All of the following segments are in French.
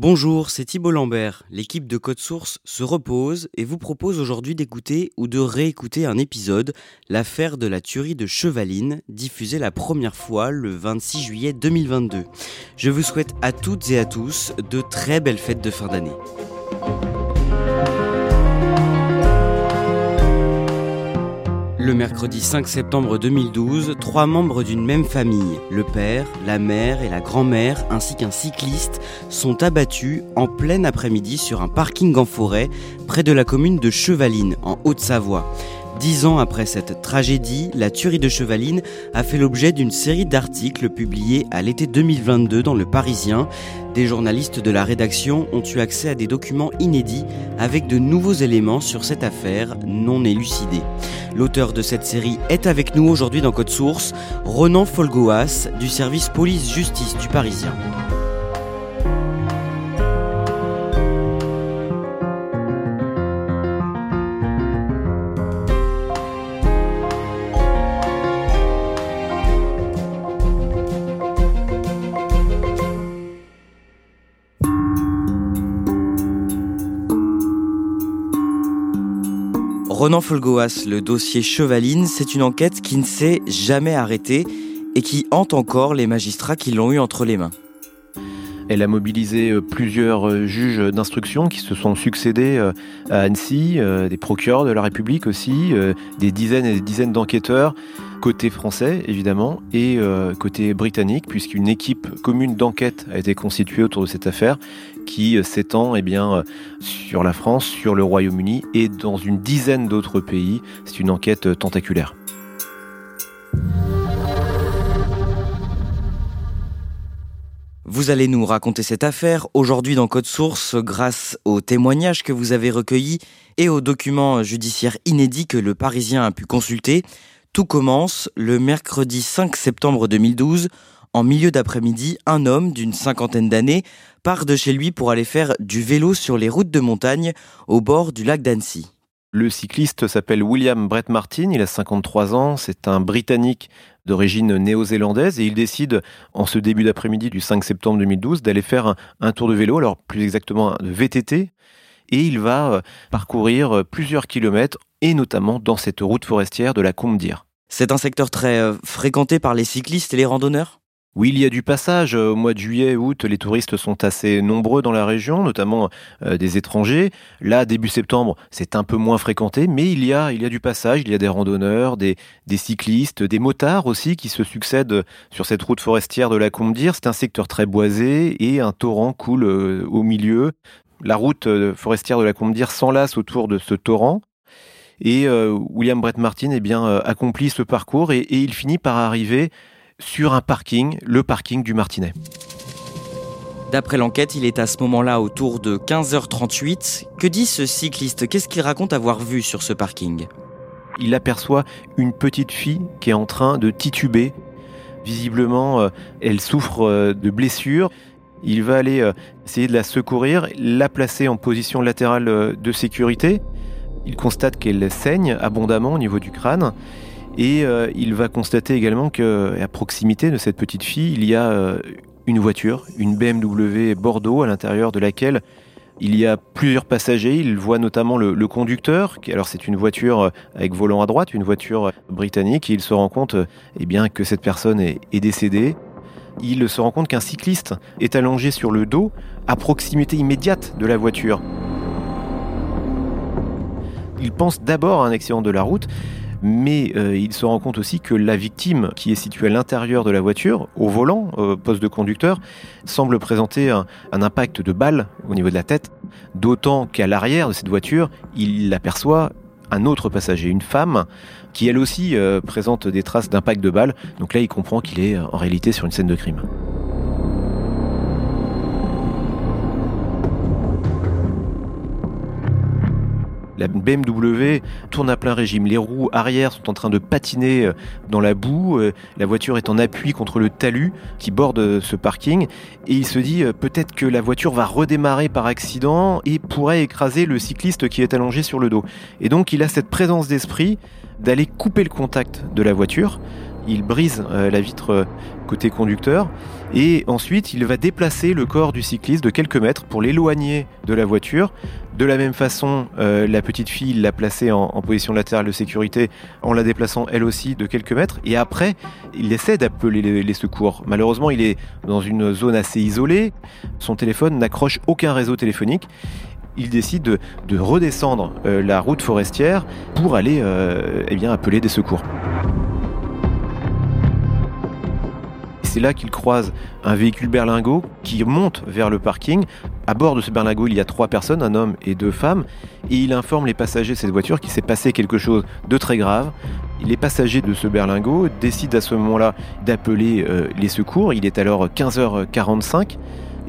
Bonjour, c'est Thibault Lambert. L'équipe de Code Source se repose et vous propose aujourd'hui d'écouter ou de réécouter un épisode, l'affaire de la tuerie de Chevaline, diffusée la première fois le 26 juillet 2022. Je vous souhaite à toutes et à tous de très belles fêtes de fin d'année. Le mercredi 5 septembre 2012, trois membres d'une même famille, le père, la mère et la grand-mère, ainsi qu'un cycliste, sont abattus en plein après-midi sur un parking en forêt près de la commune de Chevaline, en Haute-Savoie. Dix ans après cette tragédie, la tuerie de Chevaline a fait l'objet d'une série d'articles publiés à l'été 2022 dans Le Parisien. Des journalistes de la rédaction ont eu accès à des documents inédits avec de nouveaux éléments sur cette affaire non élucidée. L'auteur de cette série est avec nous aujourd'hui dans Code Source, Ronan Folgoas du service police-justice du Parisien. Folgoas, le dossier Chevaline, c'est une enquête qui ne s'est jamais arrêtée et qui hante encore les magistrats qui l'ont eu entre les mains. Elle a mobilisé euh, plusieurs euh, juges d'instruction qui se sont succédés euh, à Annecy, des procureurs de la République aussi, des dizaines et des dizaines d'enquêteurs, côté français évidemment, et côté britannique, puisqu'une équipe commune d'enquête a été constituée autour de cette affaire qui s'étend eh bien, sur la France, sur le Royaume-Uni et dans une dizaine d'autres pays. C'est une enquête tentaculaire. Vous allez nous raconter cette affaire aujourd'hui dans Code Source grâce aux témoignages que vous avez recueillis et aux documents judiciaires inédits que le Parisien a pu consulter. Tout commence le mercredi 5 septembre 2012. En milieu d'après-midi, un homme d'une cinquantaine d'années part de chez lui pour aller faire du vélo sur les routes de montagne au bord du lac d'Annecy. Le cycliste s'appelle William Brett Martin, il a 53 ans, c'est un Britannique d'origine néo-zélandaise et il décide en ce début d'après-midi du 5 septembre 2012 d'aller faire un, tour de vélo, alors plus exactement de VTT, et il va euh, parcourir euh, plusieurs kilomètres et notamment dans cette route forestière de la Combe d'Ir. C'est un secteur très euh, fréquenté par les cyclistes et les randonneurs? Oui, il y a du passage. Au mois de juillet, août, les touristes sont assez nombreux dans la région, notamment euh, des étrangers. Là, début septembre, c'est un peu moins fréquenté, mais il y a, il y a du passage. Il y a des randonneurs, des, des cyclistes, des motards aussi qui se succèdent sur cette route forestière de la Combe d'Ir. C'est un secteur très boisé et un torrent coule euh, au milieu. La route euh, forestière de la Combe d'Ir s'enlace autour de ce torrent. Et William Brett Martin eh bien, accomplit ce parcours et, et il finit par arriver sur un parking, le parking du Martinet. D'après l'enquête, il est à ce moment-là autour de 15h38. Que dit ce cycliste? Qu'est-ce qu'il raconte avoir vu sur ce parking? Il aperçoit une petite fille qui est en train de tituber. Visiblement, euh, elle souffre euh, de blessures. Il va aller euh, essayer de la secourir, la placer en position latérale de sécurité. Il constate qu'elle saigne abondamment au niveau du crâne. Et euh, il va constater également qu'à proximité de cette petite fille, il y a euh, une voiture, une BMW Bordeaux, à l'intérieur de laquelle il y a plusieurs passagers. Il voit notamment le, conducteur. Alors c'est une voiture euh, avec volant à droite, une voiture britannique. Et il se rend compte eh bien, que cette personne est, décédée. il se rend compte qu'un cycliste est allongé sur le dos à proximité immédiate de la voiture. Il pense d'abord à un accident de la route, mais euh, il se rend compte aussi que la victime qui est située à l'intérieur de la voiture, au volant, au poste de conducteur, semble présenter un, impact de balle au niveau de la tête, d'autant qu'à l'arrière de cette voiture, il aperçoit un autre passager, une femme, qui elle aussi euh, présente des traces d'impact de balle. Donc là, il comprend qu'il est en réalité sur une scène de crime. La BMW tourne à plein régime. Les roues arrière sont en train de patiner euh, dans la boue. Euh, la voiture est en appui contre le talus qui borde ce parking. Et il se dit euh, peut-être que la voiture va redémarrer par accident et pourrait écraser le cycliste qui est allongé sur le dos. Et donc il a cette présence d'esprit d'aller couper le contact de la voiture. Il brise la vitre côté conducteur et ensuite il va déplacer le corps du cycliste de quelques mètres pour l'éloigner de la voiture de la même façon, euh, la petite fille l'a placée en, position latérale de sécurité en la déplaçant elle aussi de quelques mètres. Et après, il essaie d'appeler les, secours. Malheureusement, il est dans une zone assez isolée. Son téléphone n'accroche aucun réseau téléphonique. Il décide de, redescendre euh, la route forestière pour aller euh, eh appeler des secours. C'est là qu'il croise un véhicule berlingot qui monte vers le parking. À bord de ce berlingot, il y a trois personnes, un homme et deux femmes, et il informe les passagers de cette voiture qu'il s'est passé quelque chose de très grave. Les passagers de ce berlingot décident à ce moment-là d'appeler euh, les secours. Il est alors 15h45.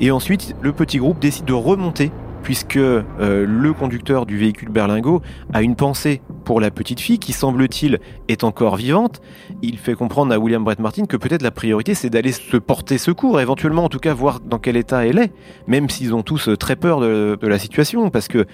Et ensuite, le petit groupe décide de remonter puisque euh, le conducteur du véhicule berlingot a une pensée pour la petite fille qui, semble-t-il, est encore vivante. Il fait comprendre à William Brett Martin que peut-être la priorité c'est d'aller se porter secours, éventuellement en tout cas voir dans quel état elle est, même s'ils ont tous très peur de la situation, parce que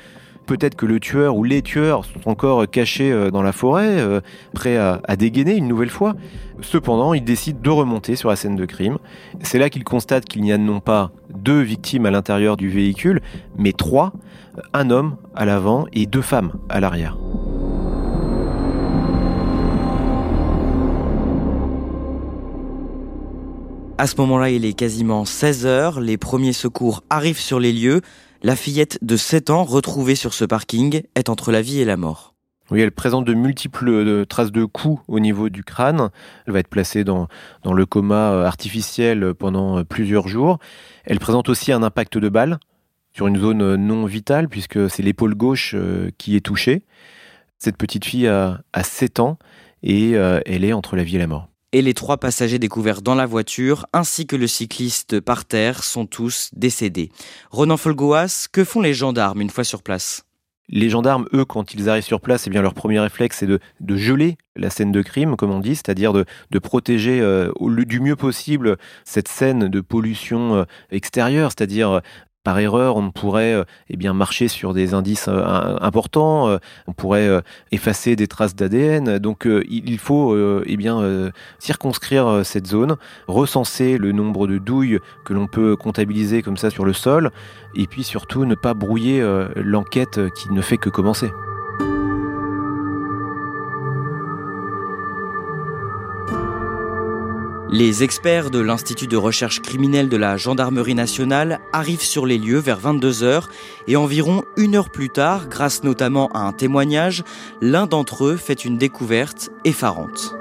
Peut-être que le tueur ou les tueurs sont encore cachés euh, dans la forêt, euh, prêts à, dégainer une nouvelle fois. Cependant, il décide de remonter sur la scène de crime. C'est là qu'il constate qu'il n'y a non pas deux victimes à l'intérieur du véhicule, mais trois, un homme à l'avant et deux femmes à l'arrière. À ce moment-là, il est quasiment 16 heures. Les premiers secours arrivent sur les lieux. La fillette de 7 ans retrouvée sur ce parking est entre la vie et la mort. Oui, elle présente de multiples euh, traces de coups au niveau du crâne. Elle va être placée dans, le coma euh, artificiel pendant euh, plusieurs jours. Elle présente aussi un impact de balle sur une zone non vitale puisque c'est l'épaule gauche qui est touchée. Cette petite fille a, a 7 ans et elle est entre la vie et la mort et les trois passagers découverts dans la voiture, ainsi que le cycliste par terre, sont tous décédés. Ronan Folgoas, que font les gendarmes une fois sur place? Les gendarmes, eux, quand ils arrivent sur place, eh bien, leur premier réflexe, c'est de, geler la scène de crime, comme on dit, c'est-à-dire de, protéger euh, du mieux possible cette scène de pollution euh, extérieure, c'est-à-dire par erreur, on pourrait euh, eh marcher sur des indices euh, importants, euh, on pourrait effacer des traces d'ADN. Donc il faut eh circonscrire cette zone, recenser le nombre de douilles que l'on peut comptabiliser comme ça sur le sol, et puis surtout ne pas brouiller l'enquête qui ne fait que commencer. Les experts de l'Institut de recherche criminelle de la Gendarmerie nationale arrivent sur les lieux vers 22h et environ une heure plus tard, grâce notamment à un témoignage, l'un d'entre eux fait une découverte effarante.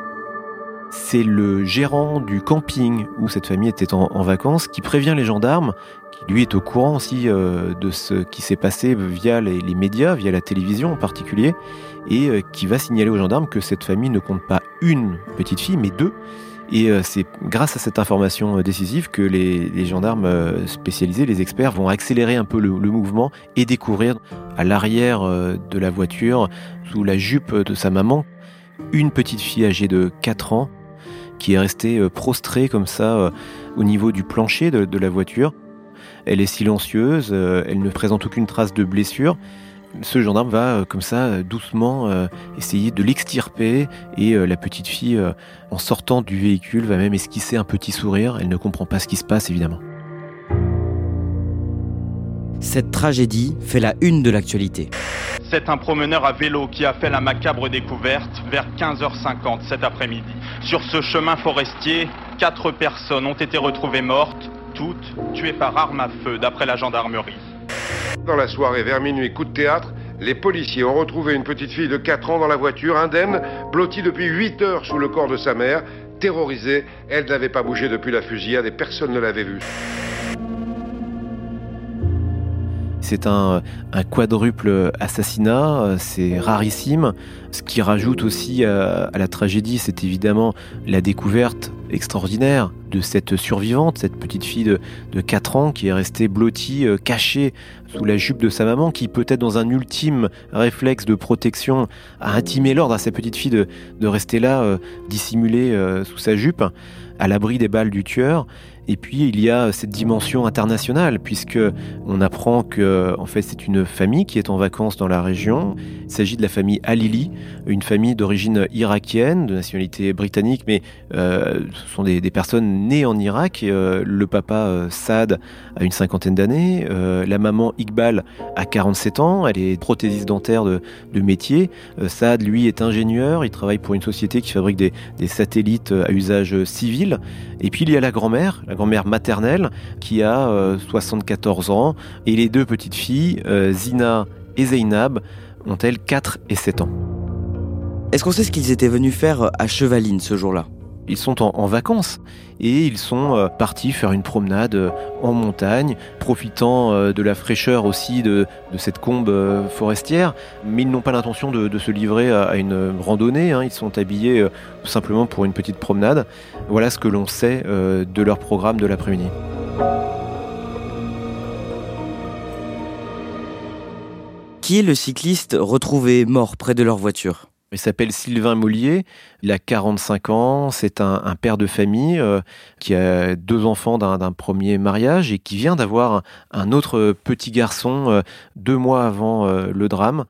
C'est le gérant du camping où cette famille était en, vacances qui prévient les gendarmes, qui lui est au courant aussi euh, de ce qui s'est passé via les, médias, via la télévision en particulier, et euh, qui va signaler aux gendarmes que cette famille ne compte pas une petite fille, mais deux et euh, c'est grâce à cette information euh, décisive que les, gendarmes euh, spécialisés, les experts, vont accélérer un peu le, mouvement et découvrir à l'arrière de la voiture, sous la jupe de sa maman, une petite fille âgée de 4 ans qui est restée prostrée comme ça au niveau du plancher de la voiture. Elle est silencieuse, elle ne présente aucune trace de blessure ce gendarme va euh, comme ça euh, doucement euh, essayer de l'extirper et la petite fille en sortant du véhicule va même esquisser un petit sourire, elle ne comprend pas ce qui se passe évidemment. Cette tragédie fait la une de l'actualité. C'est un promeneur à vélo qui a fait la macabre découverte vers 15h50 cet après-midi. Sur ce chemin forestier, Quatre personnes ont été retrouvées mortes, toutes tuées par arme à feu, d'après la gendarmerie. Dans la soirée, vers minuit, coup de théâtre, les policiers ont retrouvé une petite fille de 4 ans dans la voiture, indemne, blottie depuis 8 heures sous le corps de sa mère. Terrorisée, elle n'avait pas bougé depuis la fusillade et personne ne l'avait vue. C'est un, quadruple assassinat, c'est rarissime. Ce qui rajoute aussi à, à la tragédie, c'est évidemment la découverte extraordinaire de cette survivante, cette petite fille de, de 4 ans qui est restée blottie, euh, cachée sous la jupe de sa maman, qui peut-être dans un ultime réflexe de protection a intimé l'ordre à sa petite fille de, rester là, euh, dissimulée euh, sous sa jupe, à l'abri des balles du tueur. Et puis il y a cette dimension internationale puisque on apprend que en fait c'est une famille qui est en vacances dans la région. Il s'agit de la famille Alili, une famille d'origine irakienne, de nationalité britannique, mais euh, ce sont des, personnes nées en Irak. Euh, le papa euh, Saad a une cinquantaine d'années, la maman Iqbal a 47 ans, elle est prothésiste dentaire de, métier. Saad lui est ingénieur, il travaille pour une société qui fabrique des satellites à usage civil. Et puis il y a la grand-mère, grand-mère maternelle, qui a euh, 74 ans, et les deux petites filles, euh, Zina et Zeynab, ont-elles 4 et 7 ans. Est-ce qu'on sait ce qu'ils étaient venus faire à Chevaline ce jour-là? Ils sont en, vacances et ils sont euh, partis faire une promenade euh, en montagne, profitant euh, de la fraîcheur aussi de, cette combe forestière, mais ils n'ont pas l'intention de, se livrer à, une randonnée, hein. ils sont habillés euh, simplement pour une petite promenade. Voilà ce que l'on sait de leur programme de l'après-midi. Qui est le cycliste retrouvé mort près de leur voiture? Il s'appelle Sylvain Mollier, il a 45 ans, c'est un, père de famille euh, qui a deux enfants d'un premier mariage et qui vient d'avoir un, autre petit garçon euh, deux mois avant euh, le drame.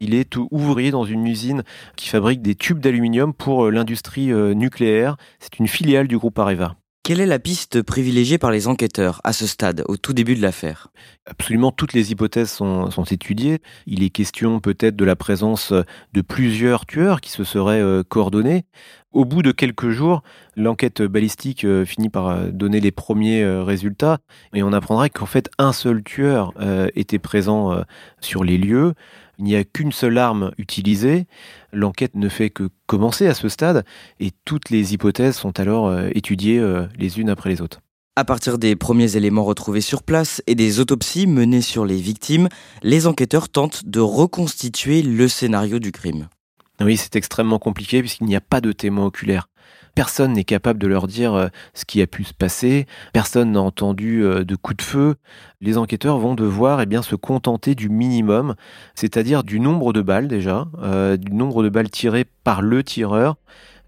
Il est ouvrier dans une usine qui fabrique des tubes d'aluminium pour l'industrie nucléaire. C'est une filiale du groupe Areva. Quelle est la piste privilégiée par les enquêteurs à ce stade, au tout début de l'affaire? Absolument toutes les hypothèses sont, étudiées. Il est question peut-être de la présence de plusieurs tueurs qui se seraient euh, coordonnés. Au bout de quelques jours, l'enquête balistique euh, finit par euh, donner les premiers euh, résultats et on apprendra qu'en fait un seul tueur euh, était présent euh, sur les lieux. Il n'y a qu'une seule arme utilisée. L'enquête ne fait que commencer à ce stade et toutes les hypothèses sont alors euh, étudiées euh, les unes après les autres. À partir des premiers éléments retrouvés sur place et des autopsies menées sur les victimes, les enquêteurs tentent de reconstituer le scénario du crime. Oui, c'est extrêmement compliqué puisqu'il n'y a pas de témoins oculaires. Personne n'est capable de leur dire euh, ce qui a pu se passer. Personne n'a entendu euh, de coups de feu. Les enquêteurs vont devoir eh bien, se contenter du minimum, c'est-à-dire du nombre de balles déjà, euh, du nombre de balles tirées par le tireur,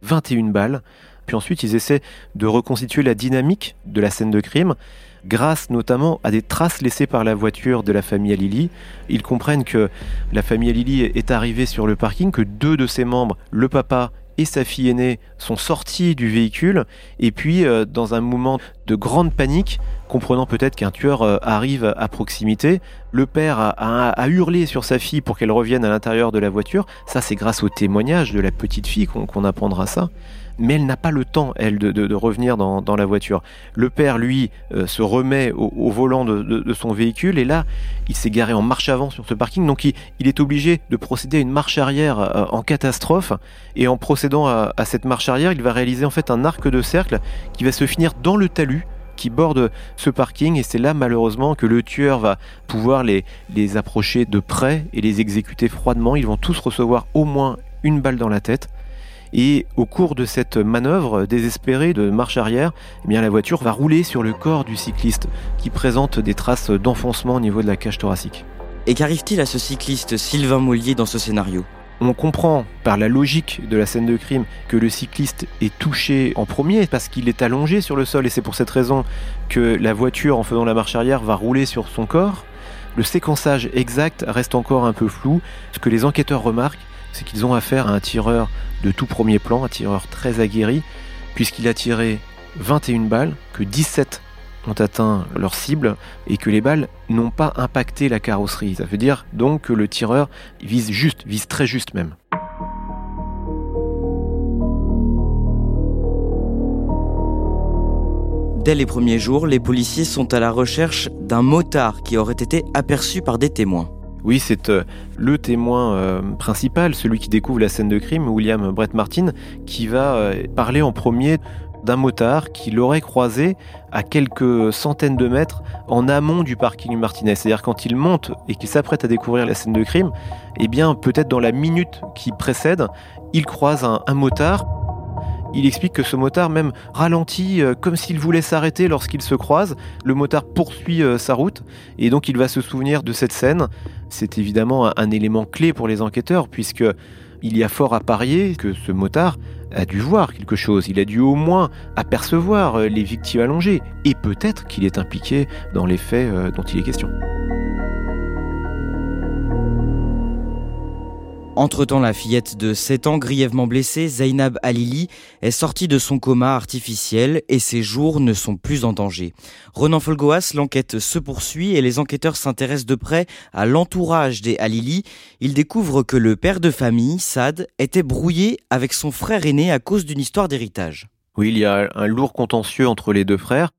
21 balles. Puis ensuite, ils essaient de reconstituer la dynamique de la scène de crime grâce notamment à des traces laissées par la voiture de la famille Alili. Ils comprennent que la famille Alili est arrivée sur le parking, que deux de ses membres, le papa sa fille aînée sont sortis du véhicule et puis euh, dans un moment de grande panique, comprenant peut-être qu'un tueur euh, arrive à proximité, le père a, hurlé sur sa fille pour qu'elle revienne à l'intérieur de la voiture. Ça, c'est grâce au témoignage de la petite fille qu'on qu apprendra ça mais elle n'a pas le temps, elle, de, revenir dans, la voiture. Le père, lui, euh, se remet au, volant de, son véhicule, et là, il s'est garé en marche avant sur ce parking, donc il, est obligé de procéder à une marche arrière euh, en catastrophe, et en procédant à, cette marche arrière, il va réaliser en fait un arc de cercle qui va se finir dans le talus qui borde ce parking et c'est là malheureusement que le tueur va pouvoir les approcher de près et les exécuter froidement. Ils vont tous recevoir au moins une balle dans la tête. Et au cours de cette manœuvre désespérée de marche arrière, eh bien la voiture va rouler sur le corps du cycliste qui présente des traces d'enfoncement au niveau de la cage thoracique. Et qu'arrive-t-il à ce cycliste Sylvain Mollier dans ce scénario? On comprend par la logique de la scène de crime que le cycliste est touché en premier parce qu'il est allongé sur le sol et c'est pour cette raison que la voiture en faisant la marche arrière va rouler sur son corps. Le séquençage exact reste encore un peu flou. Ce que les enquêteurs remarquent, c'est qu'ils ont affaire à un tireur de tout premier plan, un tireur très aguerri, puisqu'il a tiré 21 balles, que 17 ont atteint leur cible et que les balles n'ont pas impacté la carrosserie. Ça veut dire donc que le tireur vise juste, vise très juste même. Dès les premiers jours, les policiers sont à la recherche d'un motard qui aurait été aperçu par des témoins. Oui, c'est euh, le témoin euh, principal, celui qui découvre la scène de crime, William Brett Martin, qui va euh, parler en premier d'un motard qui l'aurait croisé à quelques centaines de mètres en amont du parking Martinez. C'est-à-dire quand il monte et qu'il s'apprête à découvrir la scène de crime, eh bien peut-être dans la minute qui précède, il croise un, un motard il explique que ce motard même ralentit euh, comme s'il voulait s'arrêter lorsqu'il se croise. Le motard poursuit euh, sa route et donc il va se souvenir de cette scène. C'est évidemment un, élément clé pour les enquêteurs puisque il y a fort à parier que ce motard a dû voir quelque chose, il a dû au moins apercevoir euh, les victimes allongées et peut-être qu'il est impliqué dans les faits dont il est question. Entre-temps, la fillette de 7 ans grièvement blessée, Zainab Alili, est sortie de son coma artificiel et ses jours ne sont plus en danger. Renan Folgoas, l'enquête se poursuit et les enquêteurs s'intéressent de près à l'entourage des Alili. Ils découvrent que le père de famille, Sad, était brouillé avec son frère aîné à cause d'une histoire d'héritage. Oui, il y a un lourd contentieux entre les deux frères.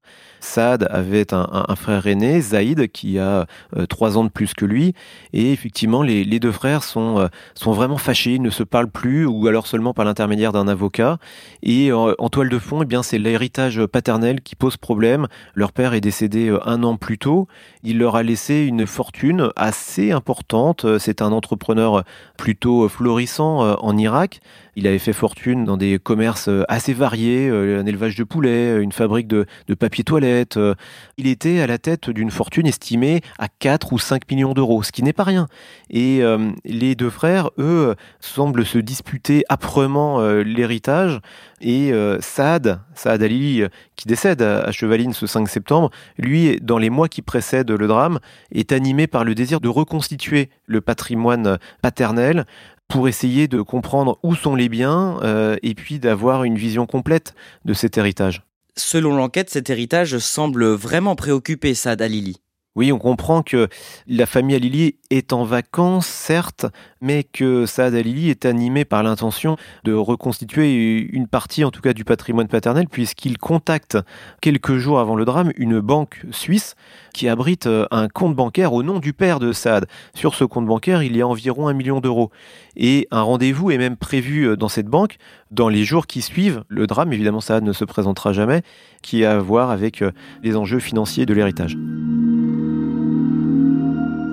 Saad avait un, frère aîné, Zaïd, qui a euh, trois ans de plus que lui. Et effectivement, les, deux frères sont, euh, sont vraiment fâchés, ils ne se parlent plus, ou alors seulement par l'intermédiaire d'un avocat. Et euh, en toile de fond, eh c'est l'héritage paternel qui pose problème. Leur père est décédé un an plus tôt. Il leur a laissé une fortune assez importante. C'est un entrepreneur plutôt florissant en Irak. Il avait fait fortune dans des commerces assez variés, un élevage de poulets, une fabrique de papier toilette euh, il était à la tête d'une fortune estimée à 4 ou 5 millions d'euros, ce qui n'est pas rien. Et euh, les deux frères, eux, semblent se disputer âprement euh, l'héritage. Et Saad, Saad Ali, qui décède à, Chevaline ce 5 septembre, lui, dans les mois qui précèdent le drame, est animé par le désir de reconstituer le patrimoine paternel pour essayer de comprendre où sont les biens et puis d'avoir une vision complète de cet héritage. Selon l'enquête, cet héritage semble vraiment préoccuper Saad Alili. Oui, on comprend que la famille Alili est en vacances, certes, mais que Saad Alili est animé par l'intention de reconstituer une partie, en tout cas, du patrimoine paternel, puisqu'il contacte quelques jours avant le drame une banque suisse qui abrite euh, un compte bancaire au nom du père de Saad. Sur ce compte bancaire, il y a environ un million d'euros. Et un rendez-vous est même prévu euh, dans cette banque dans les jours qui suivent le drame. Évidemment, Saad ne se présentera jamais, qui a à voir avec euh, les enjeux financiers de l'héritage.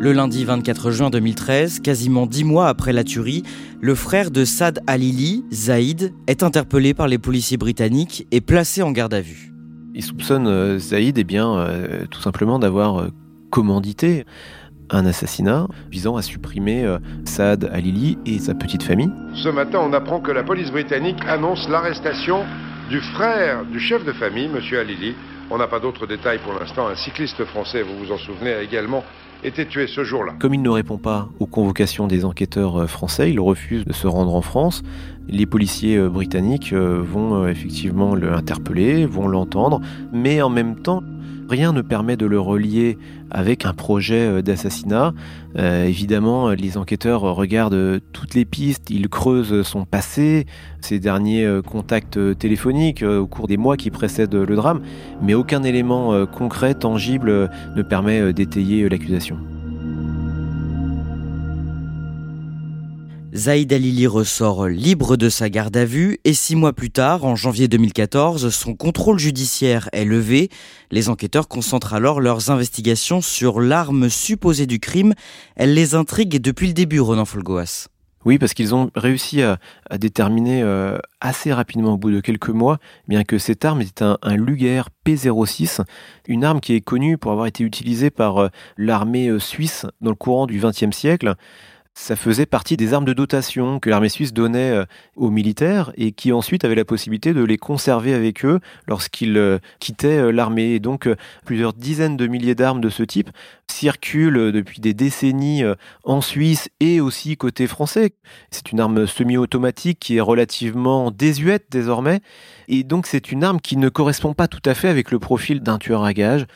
Le lundi 24 juin 2013, quasiment dix mois après la tuerie, le frère de Saad Alili, Zaïd, est interpellé par les policiers britanniques et placé en garde à vue. Il soupçonne euh, Zaïd eh bien, euh, tout simplement d'avoir euh, commandité un assassinat visant à supprimer Saad Alili et sa petite famille. Ce matin, on apprend que la police britannique annonce l'arrestation du frère du chef de famille, M. Alili. On n'a pas d'autres détails pour l'instant. Un cycliste français, vous vous en souvenez, a également tué ce jour-là. Comme il ne répond pas aux convocations des enquêteurs euh, français, il refuse de se rendre en France. Les policiers euh, britanniques euh, vont effectivement l'interpeller, vont l'entendre, mais en même temps, rien ne permet de le relier avec un projet euh, d'assassinat. Euh, évidemment, les enquêteurs regardent toutes les pistes, ils creusent son passé, ses derniers euh, contacts téléphoniques au cours des mois qui précèdent le drame, mais aucun élément concret, tangible ne permet d'étayer l'accusation. Zaïd Alili ressort libre de sa garde à vue et six mois plus tard, en janvier 2014, son contrôle judiciaire est levé. Les enquêteurs concentrent alors leurs investigations sur l'arme supposée du crime. Elle les intrigue depuis le début, Ronan Folgoas. Oui, parce qu'ils ont réussi à, déterminer euh, assez rapidement, au bout de quelques mois, bien que cette arme était un, Luger P06, une arme qui est connue pour avoir été utilisée par euh, l'armée euh, suisse dans le courant du XXe siècle ça faisait partie des armes de dotation que l'armée suisse donnait euh, aux militaires et qui ensuite avaient la possibilité de les conserver avec eux lorsqu'ils euh, quittaient euh, l'armée. Et donc plusieurs dizaines de milliers d'armes de ce type circulent depuis des décennies en Suisse et aussi côté français. C'est une arme semi-automatique qui est relativement désuète désormais. Et donc c'est une arme qui ne correspond pas tout à fait avec le profil d'un tueur à gages.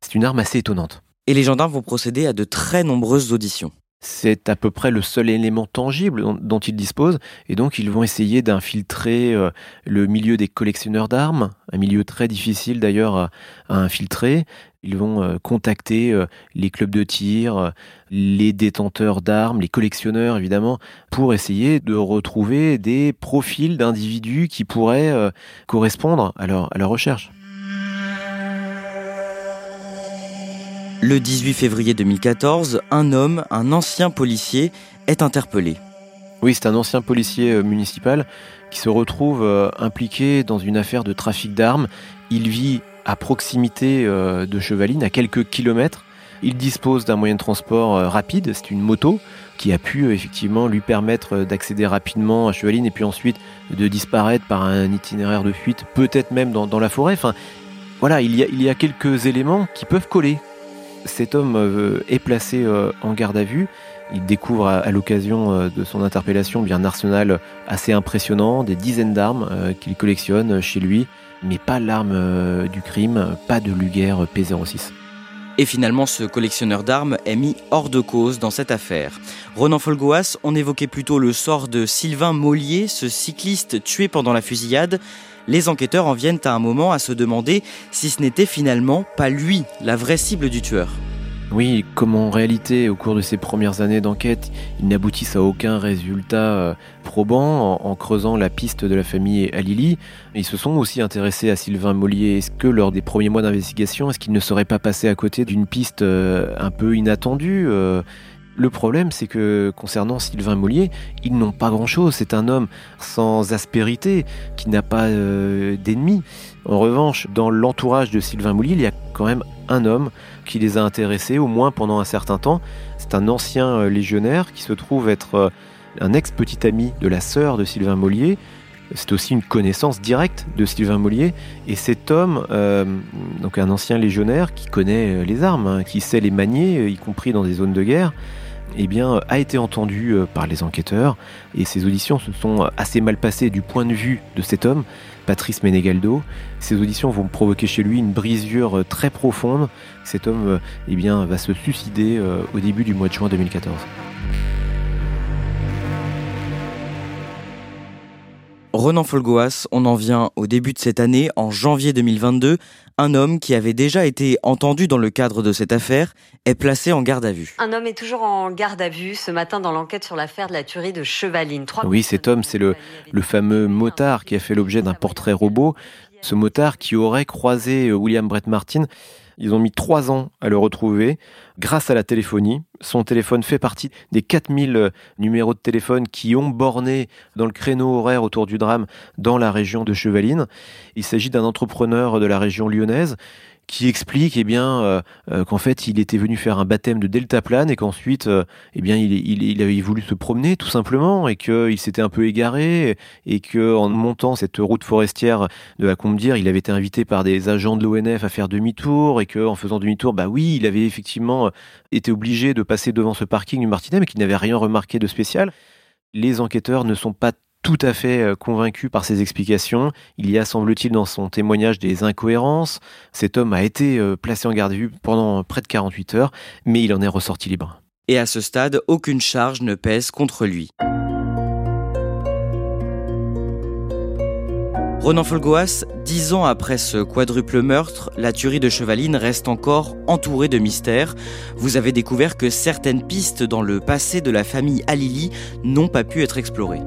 C'est une arme assez étonnante. Et les gendarmes vont procéder à de très nombreuses auditions. C'est à peu près le seul élément tangible dont, ils disposent, et donc ils vont essayer d'infiltrer euh, le milieu des collectionneurs d'armes, un milieu très difficile d'ailleurs à, infiltrer. Ils vont euh, contacter euh, les clubs de tir, les détenteurs d'armes, les collectionneurs évidemment, pour essayer de retrouver des profils d'individus qui pourraient correspondre à leur, à leur recherche. Le 18 février 2014, un homme, un ancien policier, est interpellé. Oui, c'est un ancien policier euh, municipal qui se retrouve euh, impliqué dans une affaire de trafic d'armes. Il vit à proximité euh, de Chevaline, à quelques kilomètres. Il dispose d'un moyen de transport rapide, c'est une moto qui a pu effectivement lui permettre d'accéder rapidement à Chevaline et puis ensuite de disparaître par un itinéraire de fuite, peut-être même dans, la forêt. Enfin, voilà, il y, a, il y a quelques éléments qui peuvent coller cet homme euh, est placé euh, en garde à vue. Il découvre à, l'occasion euh, de son interpellation bien un arsenal assez impressionnant, des dizaines d'armes qu'il collectionne chez lui, mais pas l'arme du crime, pas de Luger P06. Et finalement, ce collectionneur d'armes est mis hors de cause dans cette affaire. Ronan Folgoas, on évoquait plutôt le sort de Sylvain Mollier, ce cycliste tué pendant la fusillade les enquêteurs en viennent à un moment à se demander si ce n'était finalement pas lui, la vraie cible du tueur. Oui, comme en réalité, au cours de ces premières années d'enquête, ils n'aboutissent à aucun résultat euh, probant en, creusant la piste de la famille Alili. Ils se sont aussi intéressés à Sylvain Mollier. Est-ce que lors des premiers mois d'investigation, est-ce qu'il ne serait pas passé à côté d'une piste euh, un peu inattendue euh, le problème, c'est que concernant Sylvain Mollier, ils n'ont pas grand-chose. C'est un homme sans aspérité, qui n'a pas euh, d'ennemis. En revanche, dans l'entourage de Sylvain Mollier, il y a quand même un homme qui les a intéressés, au moins pendant un certain temps. C'est un ancien euh, légionnaire qui se trouve être euh, un ex-petit ami de la sœur de Sylvain Mollier. C'est aussi une connaissance directe de Sylvain Mollier. Et cet homme, donc un ancien légionnaire qui connaît les armes, hein, qui sait les manier, y compris dans des zones de guerre, eh a été entendu euh, par les enquêteurs et ces auditions se sont assez mal passées du point de vue de cet homme, Patrice Menegaldo. Ces auditions vont provoquer chez lui une brisure euh, très profonde. Cet homme euh, eh va se suicider au début du mois de juin 2014. Renan Folgoas, on en vient au début de cette année, en janvier 2022. Un homme qui avait déjà été entendu dans le cadre de cette affaire est placé en garde à vue. Un homme est toujours en garde à vue ce matin dans l'enquête sur l'affaire de la tuerie de Chevaline. oui, cet homme, c'est le, le fameux motard qui a fait l'objet d'un portrait robot. Ce motard qui aurait croisé euh, William Brett Martin ils ont mis trois ans à le retrouver grâce à la téléphonie. Son téléphone fait partie des 4000 euh, numéros de téléphone qui ont borné dans le créneau horaire autour du drame dans la région de Chevaline. Il s'agit d'un entrepreneur de la région lyonnaise qui explique eh bien euh, euh, qu'en fait il était venu faire un baptême de deltaplane et qu'ensuite euh, eh bien il, avait voulu se promener tout simplement et qu'il s'était un peu égaré et que en montant cette route forestière de la Combedire il avait été invité par des agents de l'ONF à faire demi-tour et que en faisant demi-tour bah oui il avait effectivement été obligé de passer devant ce parking du Martinet mais qu'il n'avait rien remarqué de spécial. Les enquêteurs ne sont pas tout à fait euh, convaincu par ses explications. Il y a, semble-t-il, dans son témoignage des incohérences. Cet homme a été euh, placé en garde à vue pendant près de 48 heures, mais il en est ressorti libre. Et à ce stade, aucune charge ne pèse contre lui. Ronan Folgoas, dix ans après ce quadruple meurtre, la tuerie de Chevaline reste encore entourée de mystères. Vous avez découvert que certaines pistes dans le passé de la famille Alili n'ont pas pu être explorées.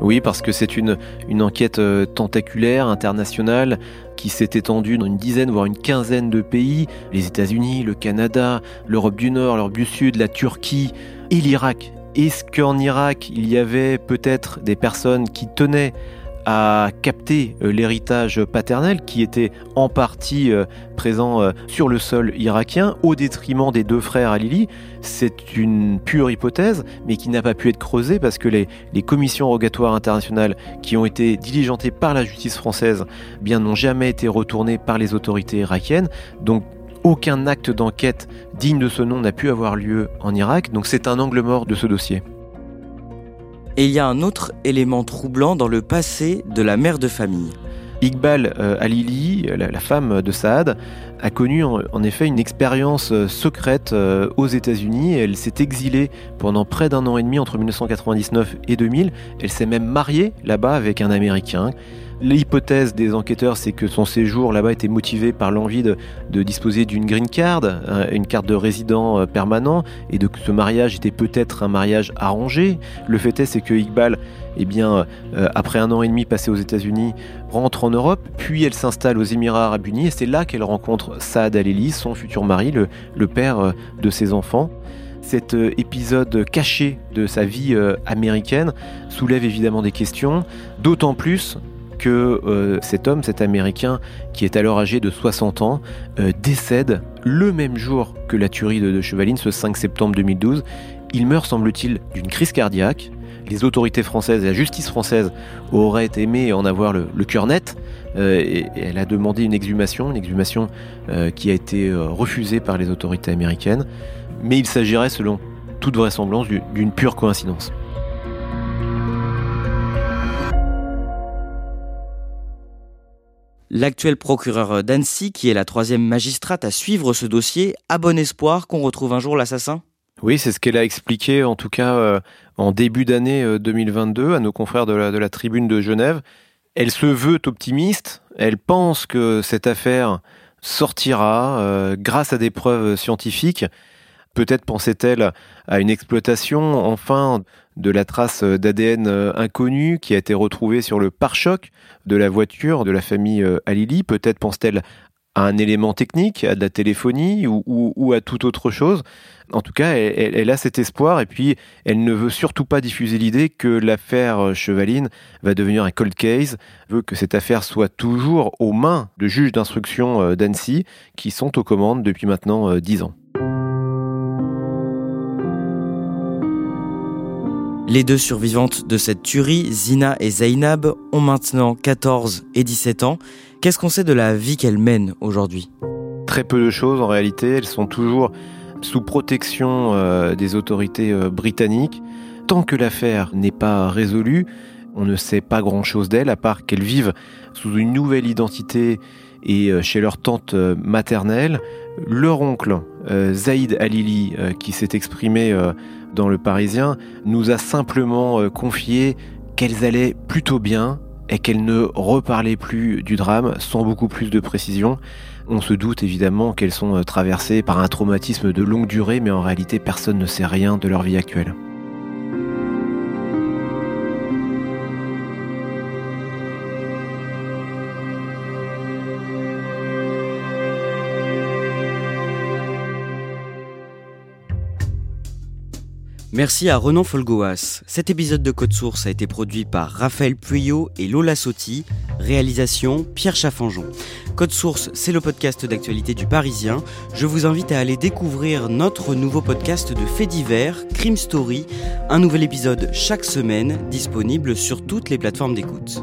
Oui, parce que c'est une, enquête euh, tentaculaire, internationale, qui s'est étendue dans une dizaine, voire une quinzaine de pays, les États-Unis, le Canada, l'Europe du Nord, l'Europe du Sud, la Turquie et l'Irak. Est-ce qu'en Irak, il y avait peut-être des personnes qui tenaient à capter euh, l'héritage paternel qui était en partie euh, présent euh, sur le sol irakien au détriment des deux frères Alili. C'est une pure hypothèse, mais qui n'a pas pu être creusée parce que les, commissions rogatoires internationales qui ont été diligentées par la justice française bien n'ont jamais été retournées par les autorités irakiennes. Donc aucun acte d'enquête digne de ce nom n'a pu avoir lieu en Irak. Donc c'est un angle mort de ce dossier. Et il y a un autre élément troublant dans le passé de la mère de famille. Iqbal euh, Alili, la, femme de Saad, a connu en, effet une expérience euh, secrète euh, aux États-Unis. Elle s'est exilée pendant près d'un an et demi entre 1999 et 2000. Elle s'est même mariée là-bas avec un Américain. L'hypothèse des enquêteurs, c'est que son séjour là-bas était motivé par l'envie de, disposer d'une green card, une carte de résident permanent, et que ce mariage était peut-être un mariage arrangé. Le fait est, que Iqbal eh bien, euh, après un an et demi passé aux États-Unis, rentre en Europe, puis elle s'installe aux Émirats arabes unis, et c'est là qu'elle rencontre Saad Al-Eli, son futur mari, le, père euh, de ses enfants. Cet euh, épisode caché de sa vie américaine soulève évidemment des questions, d'autant plus que cet homme, cet Américain, qui est alors âgé de 60 ans, décède le même jour que la tuerie de, Chevaline, ce 5 septembre 2012. Il meurt, semble-t-il, d'une crise cardiaque les autorités françaises et la justice française auraient aimé en avoir le, cœur net. Euh, elle a demandé une exhumation, une exhumation euh, qui a été euh, refusée par les autorités américaines. Mais il s'agirait, selon toute vraisemblance, d'une pure coïncidence. L'actuel procureur d'Annecy, qui est la troisième magistrate à suivre ce dossier, a bon espoir qu'on retrouve un jour l'assassin oui, c'est ce qu'elle a expliqué, en tout cas euh, en début d'année 2022, euh, à nos confrères de la, tribune de Genève. Elle se veut optimiste, elle pense que cette affaire sortira euh, grâce à des preuves scientifiques. Peut-être pensait-elle à une exploitation enfin de la trace d'ADN inconnue qui a été retrouvée sur le pare-choc de la voiture de la famille Alili. Peut-être pense-t-elle à un élément technique, à de la téléphonie ou, à toute autre chose. En tout cas, elle, a cet espoir et puis elle ne veut surtout pas diffuser l'idée que l'affaire Chevaline va devenir un cold case, veut que cette affaire soit toujours aux mains de juges d'instruction euh, d'Annecy qui sont aux commandes depuis maintenant euh, dix ans. Les deux survivantes de cette tuerie, Zina et Zainab, ont maintenant 14 et 17 ans. Qu'est-ce qu'on sait de la vie qu'elles mènent aujourd'hui? Très peu de choses en réalité. Elles sont toujours sous protection euh, des autorités euh, britanniques. Tant que l'affaire n'est pas résolue, on ne sait pas grand-chose d'elles, à part qu'elles vivent sous une nouvelle identité et euh, chez leur tante maternelle. Leur oncle, Zaïd Alili, qui s'est exprimé dans Le Parisien, nous a simplement confié qu'elles allaient plutôt bien, et qu'elle ne reparlait plus du drame sans beaucoup plus de précision. On se doute évidemment qu'elles sont euh, traversées par un traumatisme de longue durée, mais en réalité personne ne sait rien de leur vie actuelle. Merci à Renan Folgoas. Cet épisode de Code Source a été produit par Raphaël Pueyo et Lola Sotti. Réalisation Pierre Chaffanjon. Code Source, c'est le podcast d'actualité du Parisien. Je vous invite à aller découvrir notre nouveau podcast de faits divers, Crime Story. Un nouvel épisode chaque semaine, disponible sur toutes les plateformes d'écoute.